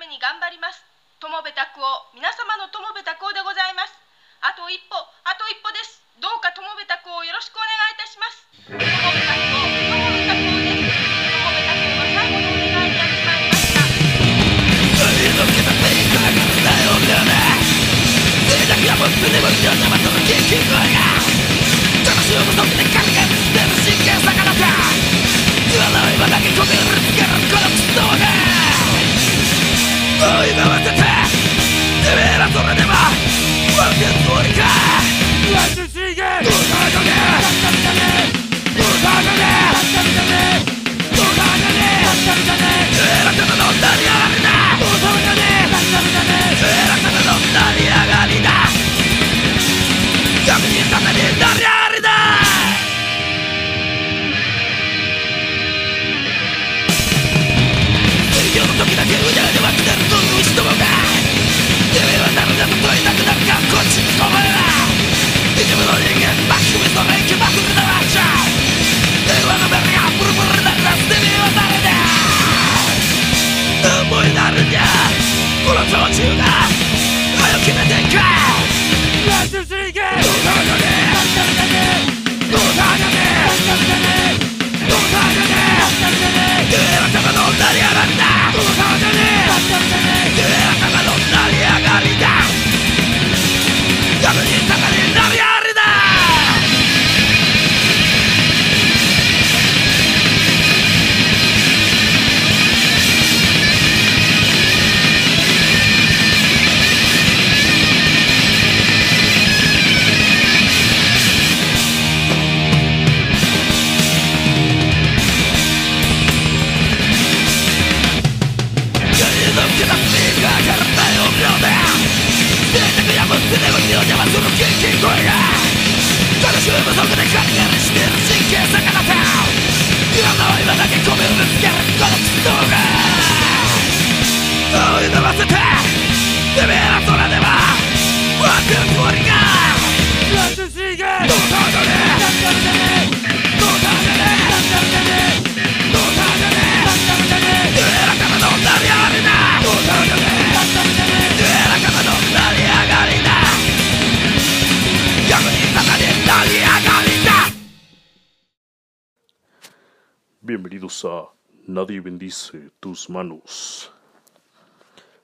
めに頑張ります。友部拓夫皆様の友部拓夫でございます。あと一歩あと一歩です。どうか友部拓夫よろしくお願いいたします。はりただってだもとがめて神捨てる真剣さだけるつけるこの今わせててめえらそれでもりか。Som en är Inte vill ha ingen back, du vill snarare a Nadie bendice tus manos.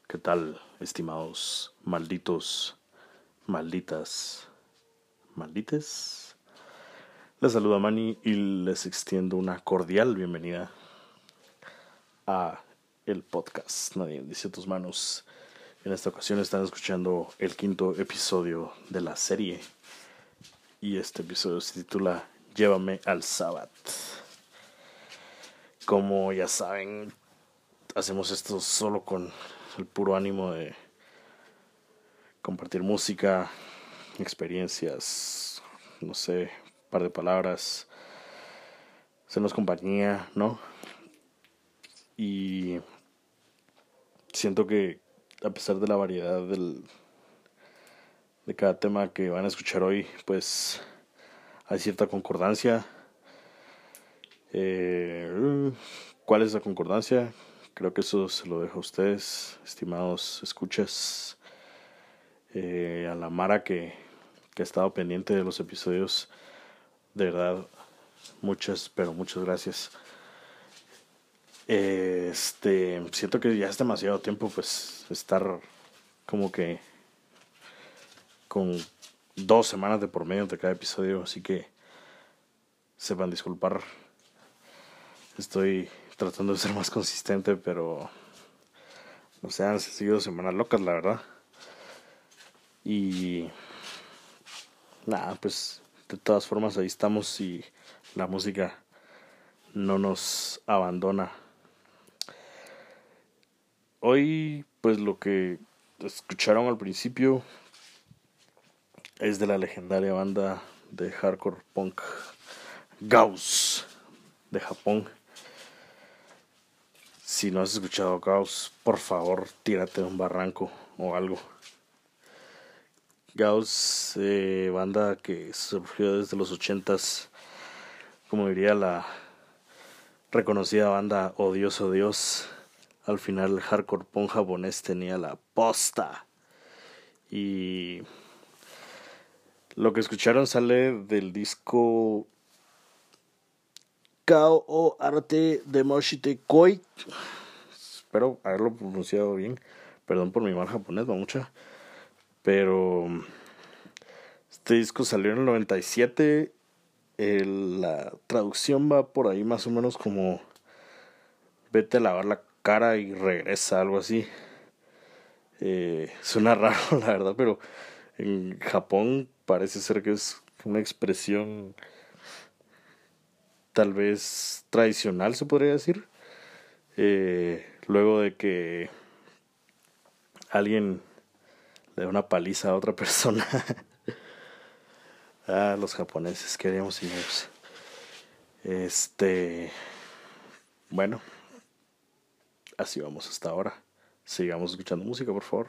¿Qué tal, estimados malditos, malditas, maldites? Les saluda Manny y les extiendo una cordial bienvenida a el podcast Nadie bendice tus manos. En esta ocasión están escuchando el quinto episodio de la serie y este episodio se titula Llévame al Sabbat. Como ya saben, hacemos esto solo con el puro ánimo de compartir música, experiencias, no sé, un par de palabras, hacernos compañía, ¿no? Y siento que a pesar de la variedad del, de cada tema que van a escuchar hoy, pues hay cierta concordancia eh, ¿Cuál es la concordancia? Creo que eso se lo dejo a ustedes, estimados escuchas. Eh, a la Mara que, que ha estado pendiente de los episodios. De verdad, muchas, pero muchas gracias. Este, siento que ya es demasiado tiempo, pues, estar como que con dos semanas de por medio de cada episodio, así que sepan disculpar Estoy tratando de ser más consistente, pero no sé, han sido semanas locas, la verdad. Y nada, pues de todas formas ahí estamos y la música no nos abandona. Hoy, pues lo que escucharon al principio es de la legendaria banda de hardcore punk Gauss de Japón. Si no has escuchado Gauss, por favor, tírate un barranco o algo. Gauss, eh, banda que surgió desde los ochentas, como diría la reconocida banda Odioso Dios, al final el hardcore punk japonés tenía la posta. Y lo que escucharon sale del disco Kao o Arte de Moshite Koi. Espero haberlo pronunciado bien. Perdón por mi mal japonés, mucha. Pero este disco salió en el 97. la traducción va por ahí más o menos como vete a lavar la cara y regresa, algo así. Eh, suena raro, la verdad, pero en Japón parece ser que es una expresión tal vez tradicional, se podría decir. Eh, luego de que alguien le da una paliza a otra persona. ah, los japoneses, queríamos señores. Este. Bueno, así vamos hasta ahora. Sigamos escuchando música, por favor.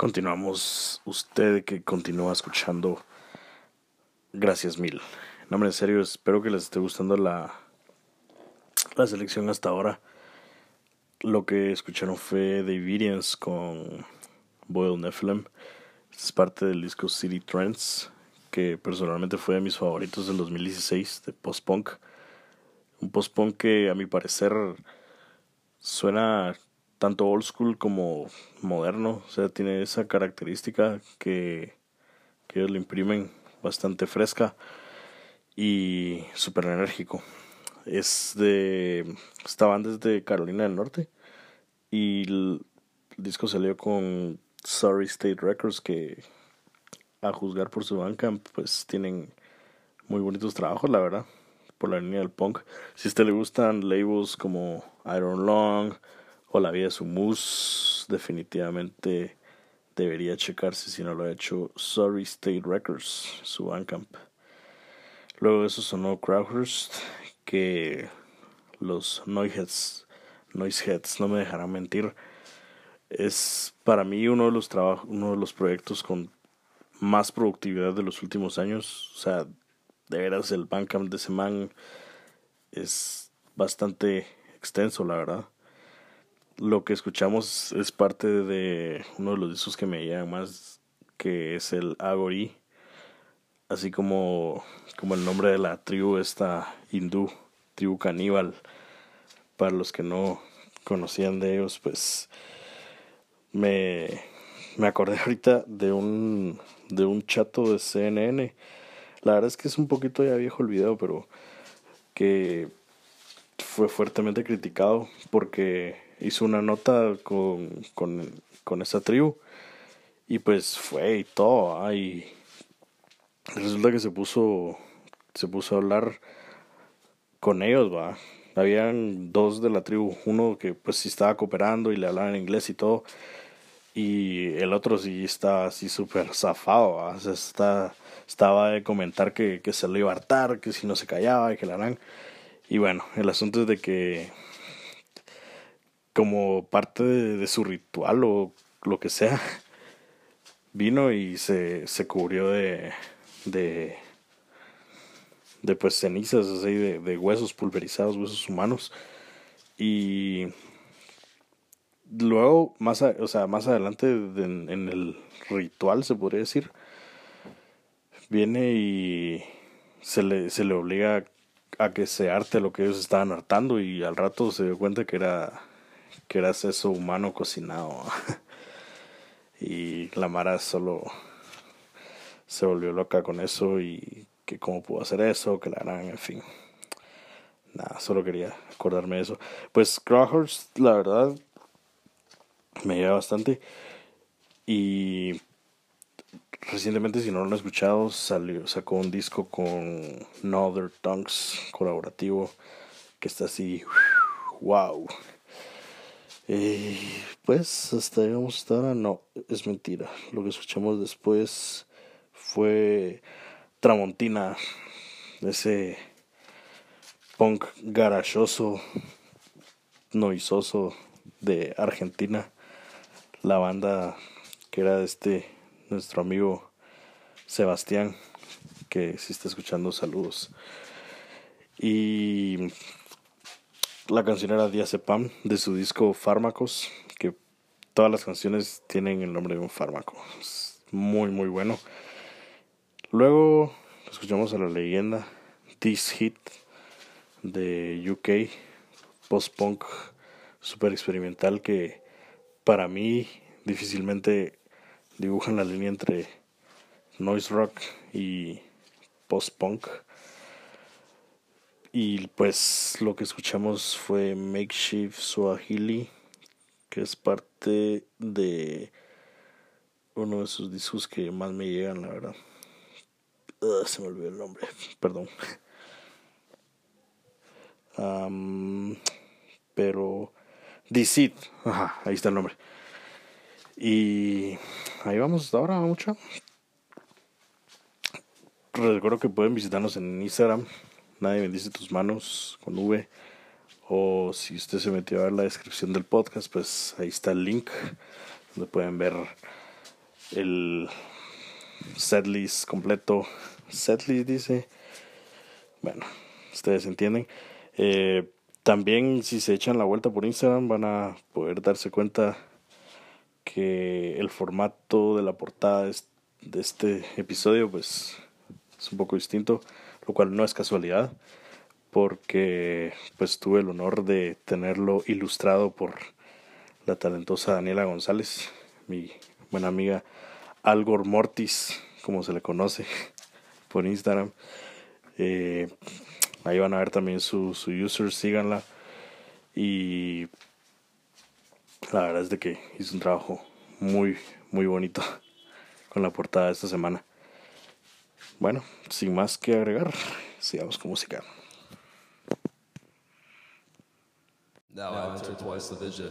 Continuamos, usted que continúa escuchando, gracias mil. No, hombre, en serio, espero que les esté gustando la, la selección hasta ahora. Lo que escucharon fue The Obedience con Boyle Nephilim. Es parte del disco City Trends, que personalmente fue de mis favoritos del 2016, de post-punk. Un post-punk que a mi parecer suena tanto old school como moderno. O sea, tiene esa característica que, que ellos le imprimen bastante fresca y súper enérgico. Es de. Estaban desde Carolina del Norte y el, disco salió con Sorry State Records que a juzgar por su Bandcamp pues tienen muy bonitos trabajos la verdad por la línea del punk si a usted le gustan labels como Iron Long o La Vida su Moose definitivamente debería checarse si no lo ha hecho Sorry State Records su Bandcamp luego de eso sonó Crowhurst que los Noiseheads Noiseheads no me dejarán mentir es para mí uno de los trabajos, uno de los proyectos con más productividad de los últimos años. O sea, de veras el Bandcamp de Seman es bastante extenso, la verdad. Lo que escuchamos es parte de uno de los discos que me llegan más, que es el Agori, así como, como el nombre de la tribu esta hindú, tribu caníbal. Para los que no conocían de ellos, pues me, me acordé ahorita de un, de un chato de CNN. La verdad es que es un poquito ya viejo el video, pero que fue fuertemente criticado porque hizo una nota con, con, con esa tribu y pues fue y todo. Y resulta que se puso, se puso a hablar con ellos, va. Habían dos de la tribu, uno que pues sí estaba cooperando y le hablaban inglés y todo, y el otro sí está así súper zafado, está, estaba de comentar que, que se lo iba a hartar, que si no se callaba y que la harán. Y bueno, el asunto es de que como parte de, su ritual o lo que sea, vino y se, se cubrió de, de, de pues cenizas así, de, de huesos pulverizados, huesos humanos. Y luego, más, o sea, más adelante en, en, el ritual, se podría decir, viene y se le, se le obliga a que se arte lo que ellos estaban hartando y al rato se dio cuenta que era que era seso humano cocinado y la Mara solo se volvió loca con eso y que cómo pudo hacer eso, que la harán, en fin. Nada, solo quería acordarme de eso. Pues Crowhurst, la verdad, me lleva bastante. Y recientemente, si no lo han escuchado, salió, sacó un disco con No Other Tongues colaborativo que está así, wow. Y pues hasta llegamos hasta ahora, no, es mentira. Lo que escuchamos después fue Tramontina, ese punk garachoso, noisoso de Argentina. La banda que era de este nuestro amigo Sebastián que si está escuchando saludos. Y la canción era Diazepam de su disco Fármacos que todas las canciones tienen el nombre de un fármaco es muy muy bueno luego escuchamos a la leyenda This Hit de UK post punk super experimental que para mí difícilmente dibujan la línea entre noise rock y post-punk. Y pues lo que escuchamos fue Makeshift Swahili, que es parte de uno de sus discos que más me llegan, la verdad. se me olvidó el nombre, perdón. pero Deceit, ajá, ahí está el nombre. Y ahí vamos hasta ahora, mucho. Recuerdo que pueden visitarnos en Instagram, Nadie bendice tus manos con V. O si usted se metió a ver la descripción del podcast, pues ahí está el link donde pueden ver el setlist completo. Setlist dice. Bueno, ustedes entienden. Eh, también si se echan la vuelta por Instagram van a poder darse cuenta que el formato de la portada de este episodio pues es un poco distinto, lo cual no es casualidad porque pues tuve el honor de tenerlo ilustrado por la talentosa Daniela González, mi buena amiga Algor Mortis, como se le conoce por Instagram. Eh, ahí van a ver también su, su user, síganla. Y la verdad es de que hizo un trabajo muy, muy bonito con la portada de esta semana. Bueno, sin más que agregar, sigamos con música. Now, now enter twice the vision.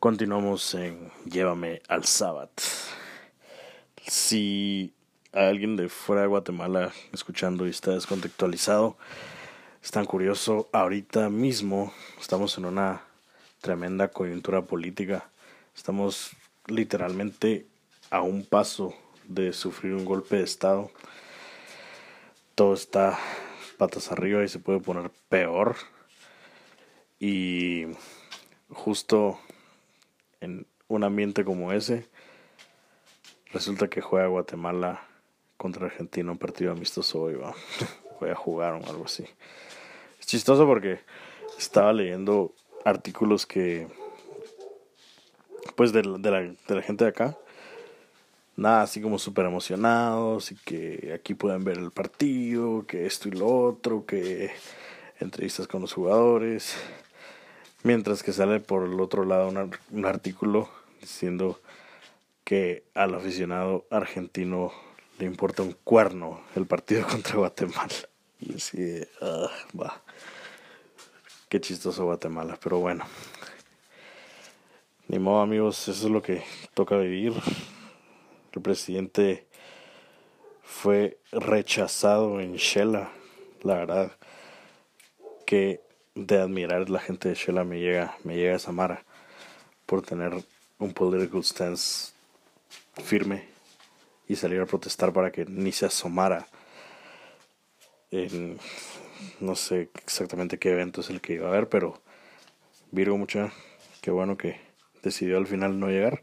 Continuamos en Llévame al Sábado. Si alguien de fuera de Guatemala escuchando y está descontextualizado, es tan curioso, ahorita mismo estamos en una tremenda coyuntura política. Estamos literalmente a un paso de sufrir un golpe de Estado. Todo está patas arriba y se puede poner peor. Y justo en un ambiente como ese, resulta que juega Guatemala contra Argentina un partido amistoso hoy, va. Voy a jugar o algo así. Es chistoso porque estaba leyendo artículos que, pues, de, de, la, de la gente de acá, nada así como súper emocionados y que aquí pueden ver el partido, que esto y lo otro, que entrevistas con los jugadores. Mientras que sale por el otro lado un artículo diciendo que al aficionado argentino le importa un cuerno el partido contra Guatemala. Y así, uh. Qué chistoso Guatemala, pero bueno. Ni modo amigos, eso es lo que toca vivir. El presidente fue rechazado en Shela, la verdad que de admirar la gente de Shela me llega, me llega esa mara por tener un political stance firme y salir a protestar para que ni se asomara en no sé exactamente qué evento es el que iba a haber, pero Virgo mucha, qué bueno que decidió al final no llegar.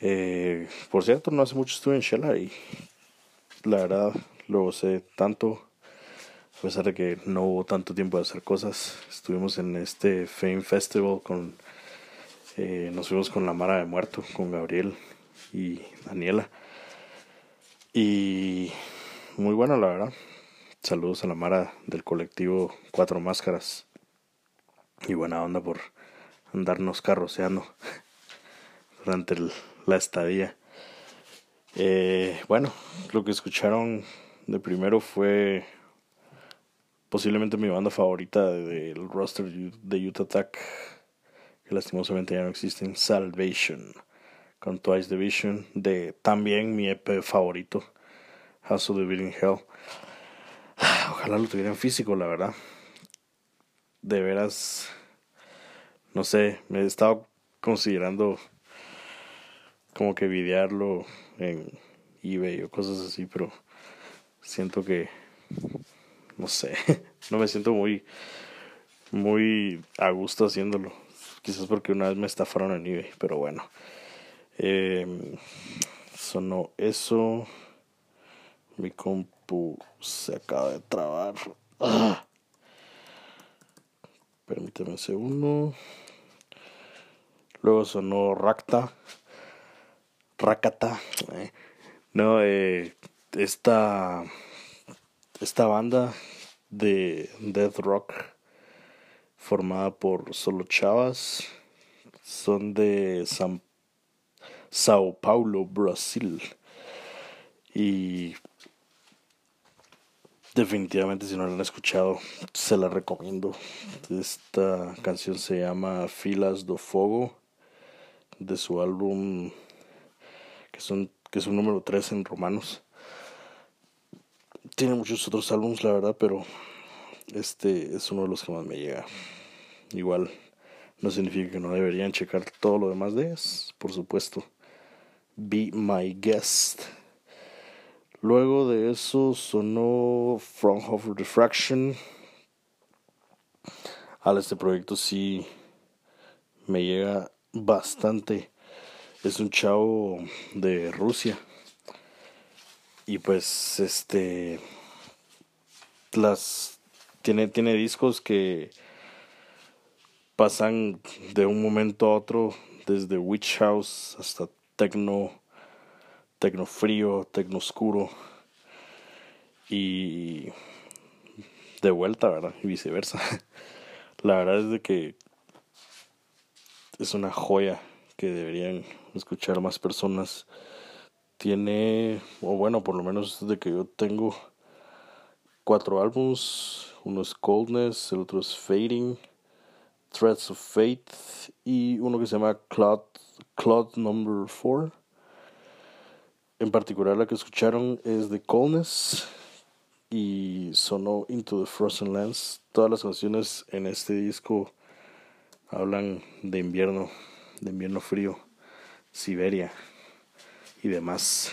Eh, por cierto, no hace mucho estuve en Shela y la verdad lo sé tanto a pesar de que no hubo tanto tiempo de hacer cosas. Estuvimos en este Fame Festival con eh, nos fuimos con la Mara de Muerto, con Gabriel y Daniela. Y muy bueno, la verdad. Saludos a la Mara del colectivo Cuatro Máscaras. Y buena onda por andarnos carroceando durante la estadía. Eh, bueno, lo que escucharon de primero fue posiblemente mi banda favorita del roster de Utah Attack que lastimosamente ya no existen, Salvation, con Twice Division, de también mi EP favorito, House of the Living Hell. Ojalá lo tuvieran físico, la verdad. De veras, no sé, me he estado considerando como que videarlo en eBay o cosas así, pero siento que, no sé, no me siento muy, muy a gusto haciéndolo quizás porque una vez me estafaron en eBay, pero bueno. Eh, sonó eso. Mi compu se acaba de trabar. Ah. Permíteme un segundo. Luego sonó Rakta. Rakata. Eh. No, eh, esta, esta banda de death rock formada por solo chavas. Son de San, Sao Paulo, Brasil. Y definitivamente si no la han escuchado, se la recomiendo. Esta canción se llama Filas do Fogo, de su álbum, que, son, que es un número 3 en romanos. Tiene muchos otros álbumes, la verdad, pero este es uno de los que más me llega. Igual no significa que no deberían checar todo lo demás de ellas, por supuesto. Be My Guest. Luego de eso sonó Fraunhofer Diffraction. A este proyecto sí me llega bastante. Es un chavo de Rusia. Y pues este las tiene, tiene discos que pasan de un momento a otro, desde Witch House hasta tecno, tecno frío, tecno oscuro y de vuelta, ¿verdad? Y viceversa. La verdad es de que es una joya que deberían escuchar más personas. Tiene, o bueno, por lo menos desde que yo tengo cuatro álbumes uno es Coldness, el otro es Fading, Threads of Fate y uno que se llama Cloud, Cloud Number 4. En particular la que escucharon es The Coldness y sonó Into the Frozen Lands. Todas las canciones en este disco hablan de invierno, de invierno frío, Siberia y demás.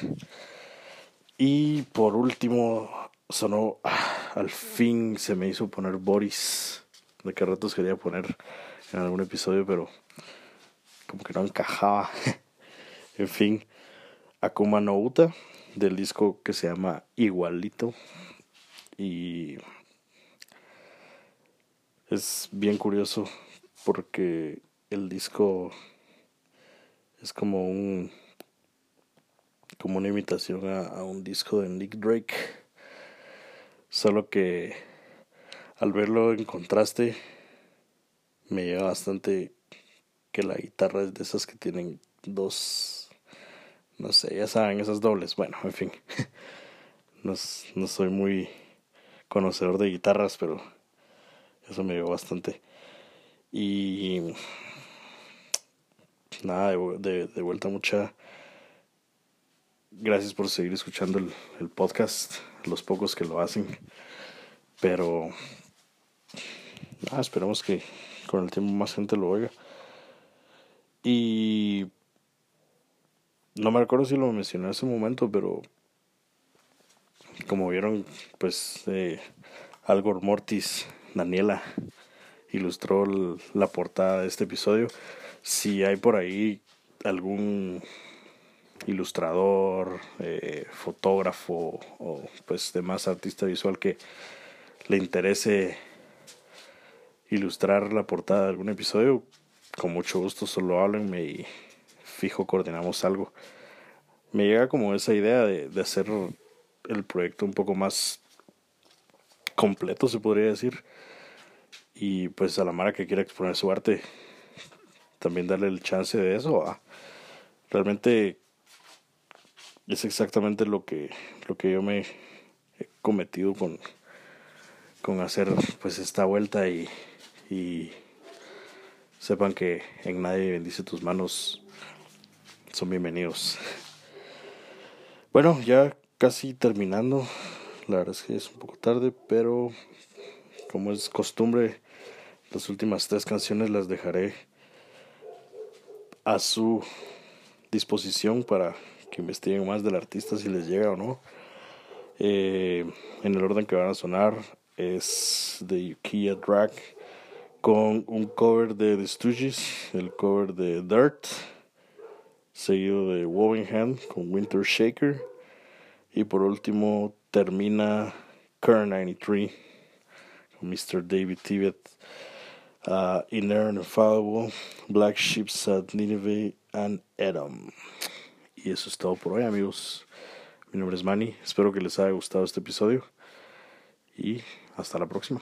Y por último sonó, ah, al fin se me hizo poner Boris, de qué ratos quería poner en algún episodio, pero como que no encajaba. en fin, Akuma no Uta, del disco que se llama Igualito. Y es bien curioso porque el disco es como un como una imitación a, un disco de Nick Drake solo que al verlo en contraste me llega bastante que la guitarra es de esas que tienen dos no sé ya saben esas dobles bueno en fin no, no soy muy conocedor de guitarras pero eso me llegó bastante y nada, de, de, vuelta mucha. Gracias por seguir escuchando el, podcast, los pocos que lo hacen. Pero nada, esperamos que con el tiempo más gente lo oiga. Y no me recuerdo si lo mencioné en ese momento, pero como vieron, pues eh, Algor Mortis, Daniela ilustró la portada de este episodio. Si hay por ahí algún ilustrador, eh, fotógrafo o pues demás artista visual que le interese ilustrar la portada de algún episodio, con mucho gusto solo háblenme y fijo coordinamos algo. Me llega como esa idea de, de hacer el proyecto un poco más completo, se podría decir y pues a la Mara que quiera exponer su arte, también darle el chance de eso. Realmente es exactamente lo que, lo que yo me he cometido con, con hacer pues esta vuelta y, sepan que en nadie bendice tus manos son bienvenidos. Bueno, ya casi terminando. La verdad es que es un poco tarde, pero como es costumbre, las últimas tres canciones las dejaré a su disposición para que investiguen más del artista si les llega o no. Eh, en el orden que van a sonar es de Yukiya Drag con un cover de The Stooges, el cover de Dirt, seguido de Wovenham con Winter Shaker y por último termina Current 93 con Mr. David Tibet uh, Inner Infallible, Black Ships at Nineveh and Edom. Y eso es todo por hoy, amigos. Mi nombre es Manny. Espero que les haya gustado este episodio. Y hasta la próxima.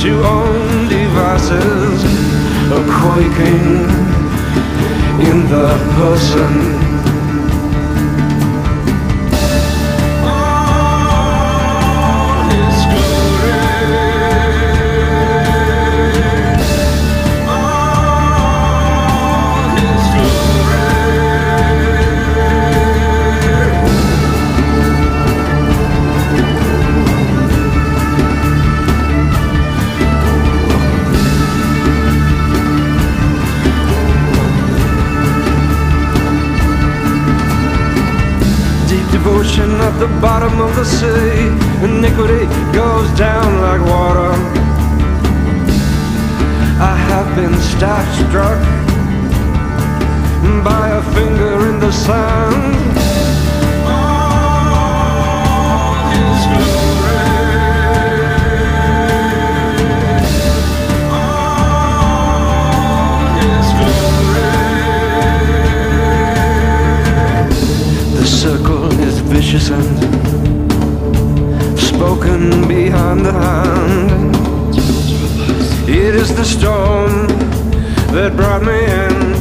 to own devices, a quaking in the person. the sea. Iniquity goes down like water. I have been starstruck by a finger in the sand. vicious end spoken behind the hand. It is the storm that brought me in.